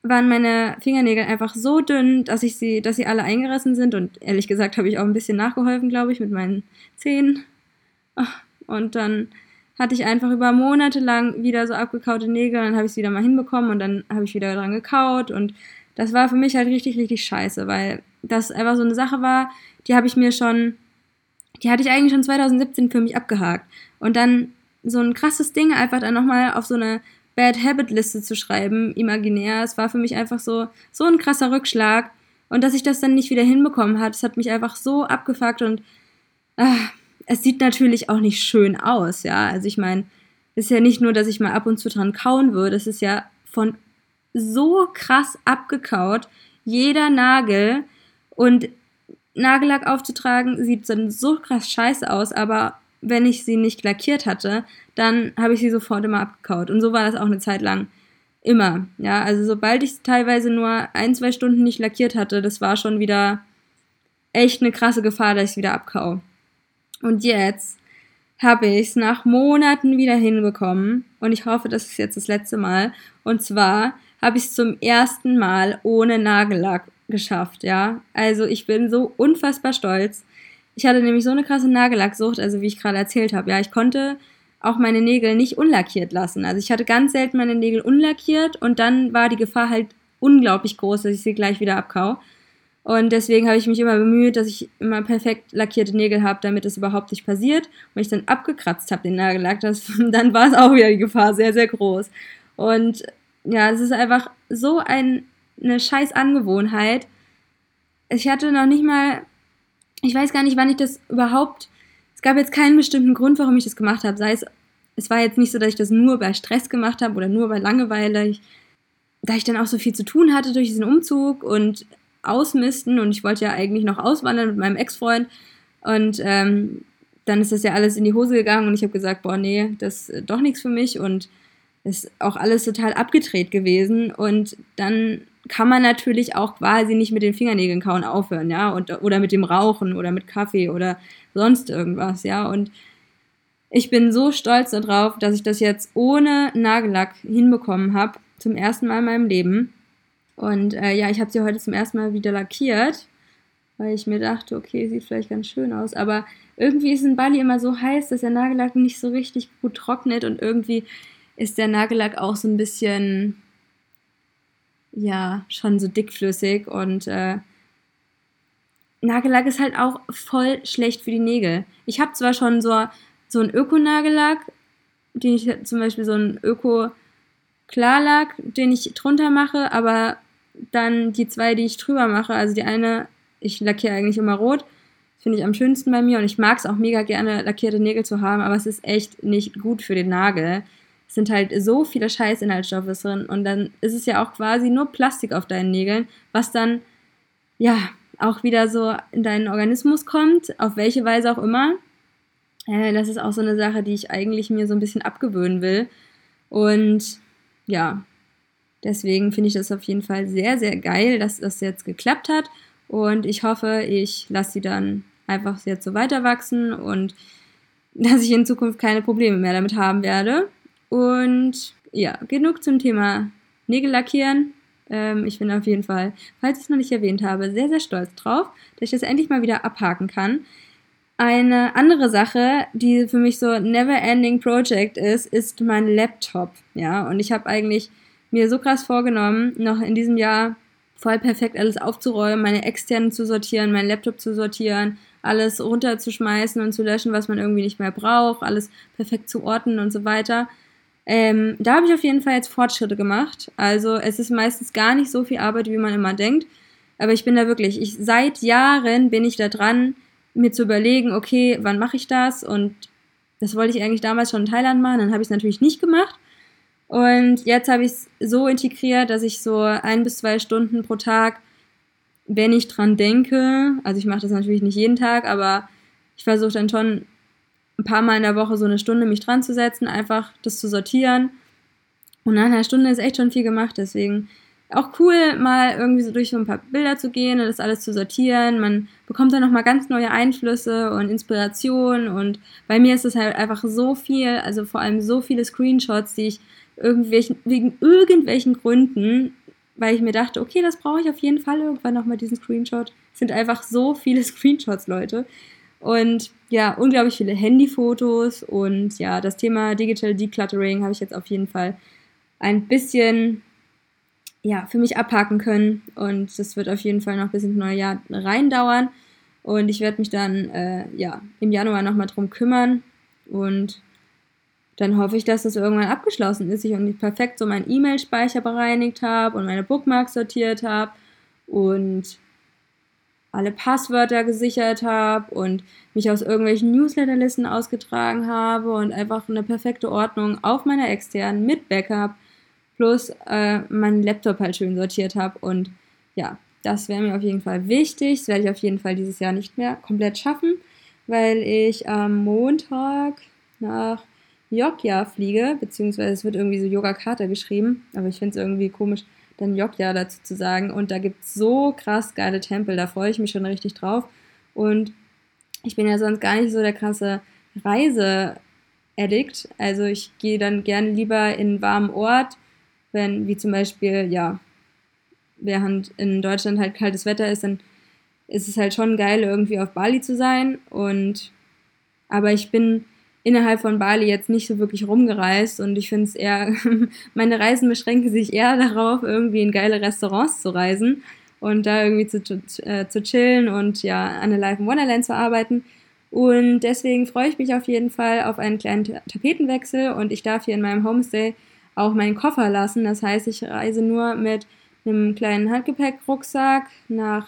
waren meine Fingernägel einfach so dünn, dass ich sie, dass sie alle eingerissen sind. Und ehrlich gesagt habe ich auch ein bisschen nachgeholfen, glaube ich, mit meinen Zähnen. Und dann hatte ich einfach über Monate lang wieder so abgekaute Nägel, dann habe ich es wieder mal hinbekommen und dann habe ich wieder dran gekaut. Und das war für mich halt richtig, richtig scheiße, weil das einfach so eine Sache war, die habe ich mir schon die hatte ich eigentlich schon 2017 für mich abgehakt. Und dann so ein krasses Ding einfach dann nochmal auf so eine Bad Habit Liste zu schreiben, imaginär, es war für mich einfach so, so ein krasser Rückschlag. Und dass ich das dann nicht wieder hinbekommen hat, das hat mich einfach so abgefuckt und ach, es sieht natürlich auch nicht schön aus, ja. Also ich meine, es ist ja nicht nur, dass ich mal ab und zu dran kauen würde, es ist ja von so krass abgekaut, jeder Nagel und Nagellack aufzutragen sieht dann so krass scheiße aus, aber wenn ich sie nicht lackiert hatte, dann habe ich sie sofort immer abgekaut. Und so war das auch eine Zeit lang. Immer. Ja, also sobald ich teilweise nur ein, zwei Stunden nicht lackiert hatte, das war schon wieder echt eine krasse Gefahr, dass ich wieder abkau. Und jetzt habe ich es nach Monaten wieder hinbekommen und ich hoffe, das ist jetzt das letzte Mal. Und zwar habe ich es zum ersten Mal ohne Nagellack geschafft, ja. Also ich bin so unfassbar stolz. Ich hatte nämlich so eine krasse Nagellacksucht, also wie ich gerade erzählt habe, ja, ich konnte auch meine Nägel nicht unlackiert lassen. Also ich hatte ganz selten meine Nägel unlackiert und dann war die Gefahr halt unglaublich groß, dass ich sie gleich wieder abkau. Und deswegen habe ich mich immer bemüht, dass ich immer perfekt lackierte Nägel habe, damit das überhaupt nicht passiert. Und wenn ich dann abgekratzt habe, den Nagellack, das, dann war es auch wieder die Gefahr sehr, sehr groß. Und ja, es ist einfach so ein, eine scheiß Angewohnheit. Ich hatte noch nicht mal, ich weiß gar nicht, wann ich das überhaupt, es gab jetzt keinen bestimmten Grund, warum ich das gemacht habe. Sei es, es war jetzt nicht so, dass ich das nur bei Stress gemacht habe oder nur bei Langeweile. Ich, da ich dann auch so viel zu tun hatte durch diesen Umzug und ausmisten und ich wollte ja eigentlich noch auswandern mit meinem Ex-Freund und ähm, dann ist das ja alles in die Hose gegangen und ich habe gesagt, boah, nee, das ist doch nichts für mich und ist auch alles total abgedreht gewesen und dann kann man natürlich auch quasi nicht mit den Fingernägeln kauen aufhören, ja, und, oder mit dem Rauchen oder mit Kaffee oder sonst irgendwas, ja, und ich bin so stolz darauf, dass ich das jetzt ohne Nagellack hinbekommen habe, zum ersten Mal in meinem Leben. Und äh, ja, ich habe sie heute zum ersten Mal wieder lackiert, weil ich mir dachte, okay, sieht vielleicht ganz schön aus. Aber irgendwie ist ein Bali immer so heiß, dass der Nagellack nicht so richtig gut trocknet und irgendwie ist der Nagellack auch so ein bisschen, ja, schon so dickflüssig und äh, Nagellack ist halt auch voll schlecht für die Nägel. Ich habe zwar schon so, so einen Öko-Nagellack, den ich zum Beispiel so einen Öko-Klarlack, den ich drunter mache, aber dann die zwei, die ich drüber mache, also die eine, ich lackiere eigentlich immer rot, finde ich am schönsten bei mir und ich mag es auch mega gerne, lackierte Nägel zu haben, aber es ist echt nicht gut für den Nagel. Sind halt so viele Scheißinhaltsstoffe drin und dann ist es ja auch quasi nur Plastik auf deinen Nägeln, was dann, ja, auch wieder so in deinen Organismus kommt, auf welche Weise auch immer. Äh, das ist auch so eine Sache, die ich eigentlich mir so ein bisschen abgewöhnen will. Und ja, Deswegen finde ich das auf jeden Fall sehr, sehr geil, dass das jetzt geklappt hat. Und ich hoffe, ich lasse sie dann einfach jetzt so weiter wachsen und dass ich in Zukunft keine Probleme mehr damit haben werde. Und ja, genug zum Thema Nägel lackieren. Ähm, ich bin auf jeden Fall, falls ich es noch nicht erwähnt habe, sehr, sehr stolz drauf, dass ich das endlich mal wieder abhaken kann. Eine andere Sache, die für mich so never-ending Project ist, ist mein Laptop. Ja, und ich habe eigentlich mir so krass vorgenommen, noch in diesem Jahr voll perfekt alles aufzuräumen, meine externen zu sortieren, meinen Laptop zu sortieren, alles runterzuschmeißen und zu löschen, was man irgendwie nicht mehr braucht, alles perfekt zu ordnen und so weiter. Ähm, da habe ich auf jeden Fall jetzt Fortschritte gemacht. Also es ist meistens gar nicht so viel Arbeit, wie man immer denkt. Aber ich bin da wirklich, ich, seit Jahren bin ich da dran, mir zu überlegen, okay, wann mache ich das? Und das wollte ich eigentlich damals schon in Thailand machen, dann habe ich es natürlich nicht gemacht. Und jetzt habe ich es so integriert, dass ich so ein bis zwei Stunden pro Tag, wenn ich dran denke, also ich mache das natürlich nicht jeden Tag, aber ich versuche dann schon ein paar Mal in der Woche so eine Stunde mich dran zu setzen, einfach das zu sortieren. Und nach einer Stunde ist echt schon viel gemacht, deswegen auch cool, mal irgendwie so durch so ein paar Bilder zu gehen und das alles zu sortieren. Man bekommt dann nochmal ganz neue Einflüsse und Inspiration und bei mir ist es halt einfach so viel, also vor allem so viele Screenshots, die ich irgendwelchen, wegen irgendwelchen Gründen, weil ich mir dachte, okay, das brauche ich auf jeden Fall irgendwann nochmal diesen Screenshot. Sind einfach so viele Screenshots, Leute. Und ja, unglaublich viele Handyfotos und ja, das Thema Digital Decluttering habe ich jetzt auf jeden Fall ein bisschen ja, für mich abhaken können. Und das wird auf jeden Fall noch bis ins neue Jahr reindauern. Und ich werde mich dann äh, ja, im Januar nochmal drum kümmern. Und dann hoffe ich, dass das irgendwann abgeschlossen ist ich und perfekt so meinen E-Mail-Speicher bereinigt habe und meine Bookmarks sortiert habe. Und alle Passwörter gesichert habe und mich aus irgendwelchen Newsletterlisten ausgetragen habe und einfach eine perfekte Ordnung auf meiner externen mit Backup plus äh, meinen Laptop halt schön sortiert habe und ja, das wäre mir auf jeden Fall wichtig. Das werde ich auf jeden Fall dieses Jahr nicht mehr komplett schaffen, weil ich am Montag nach Jogja fliege, beziehungsweise es wird irgendwie so Yogakata geschrieben, aber ich finde es irgendwie komisch, dann Jogja dazu zu sagen. Und da gibt es so krass geile Tempel, da freue ich mich schon richtig drauf. Und ich bin ja sonst gar nicht so der krasse Reise-Addict. Also ich gehe dann gerne lieber in einen warmen Ort, wenn, wie zum Beispiel, ja, während in Deutschland halt kaltes Wetter ist, dann ist es halt schon geil, irgendwie auf Bali zu sein. Und aber ich bin innerhalb von Bali jetzt nicht so wirklich rumgereist und ich finde es eher, meine Reisen beschränken sich eher darauf, irgendwie in geile Restaurants zu reisen und da irgendwie zu, äh, zu chillen und ja, an der Life in Wonderland zu arbeiten. Und deswegen freue ich mich auf jeden Fall auf einen kleinen Tapetenwechsel und ich darf hier in meinem Homestay auch meinen Koffer lassen. Das heißt, ich reise nur mit einem kleinen Handgepäckrucksack nach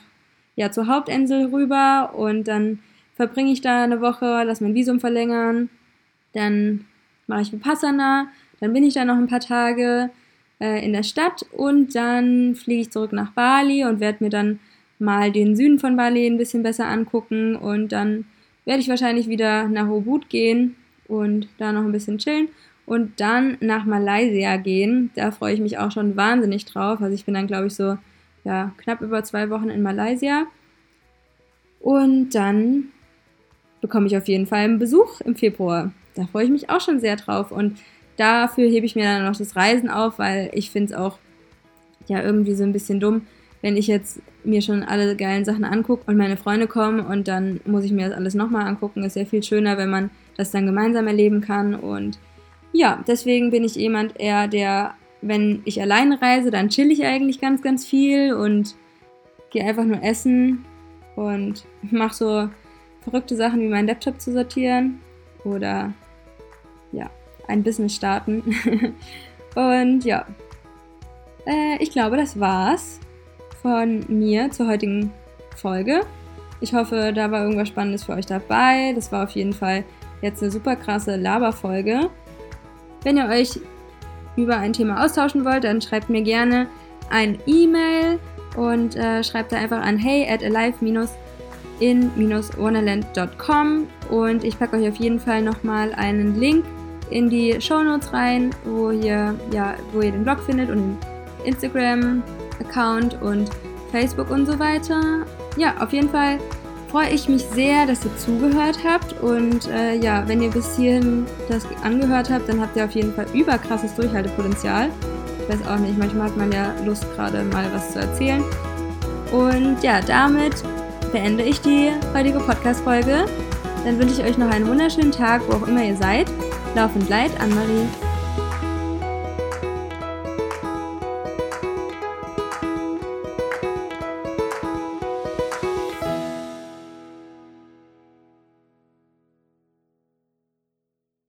ja, zur Hauptinsel rüber und dann verbringe ich da eine Woche, lasse mein Visum verlängern, dann mache ich Vipassana, dann bin ich da noch ein paar Tage äh, in der Stadt und dann fliege ich zurück nach Bali und werde mir dann mal den Süden von Bali ein bisschen besser angucken und dann werde ich wahrscheinlich wieder nach Ubud gehen und da noch ein bisschen chillen und dann nach Malaysia gehen. Da freue ich mich auch schon wahnsinnig drauf. Also ich bin dann, glaube ich, so ja, knapp über zwei Wochen in Malaysia. Und dann bekomme ich auf jeden Fall einen Besuch im Februar. Da freue ich mich auch schon sehr drauf. Und dafür hebe ich mir dann noch das Reisen auf, weil ich finde es auch ja irgendwie so ein bisschen dumm, wenn ich jetzt mir schon alle geilen Sachen angucke und meine Freunde kommen und dann muss ich mir das alles nochmal angucken. Ist ja viel schöner, wenn man das dann gemeinsam erleben kann. Und ja, deswegen bin ich jemand eher, der, wenn ich alleine reise, dann chill ich eigentlich ganz, ganz viel und gehe einfach nur essen und mache so verrückte Sachen wie meinen Laptop zu sortieren oder ein Business starten. und ja, äh, ich glaube, das war's von mir zur heutigen Folge. Ich hoffe, da war irgendwas Spannendes für euch dabei. Das war auf jeden Fall jetzt eine super krasse Laberfolge. Wenn ihr euch über ein Thema austauschen wollt, dann schreibt mir gerne ein E-Mail und äh, schreibt da einfach an hey at alive-in-wonderland.com und ich packe euch auf jeden Fall nochmal einen Link in die Show Notes rein, wo ihr, ja, wo ihr den Blog findet und den Instagram-Account und Facebook und so weiter. Ja, auf jeden Fall freue ich mich sehr, dass ihr zugehört habt. Und äh, ja, wenn ihr bis hierhin das angehört habt, dann habt ihr auf jeden Fall überkrasses Durchhaltepotenzial. Ich weiß auch nicht, manchmal hat man ja Lust, gerade mal was zu erzählen. Und ja, damit beende ich die heutige Podcast-Folge. Dann wünsche ich euch noch einen wunderschönen Tag, wo auch immer ihr seid. Laufend leid, Anne-Marie.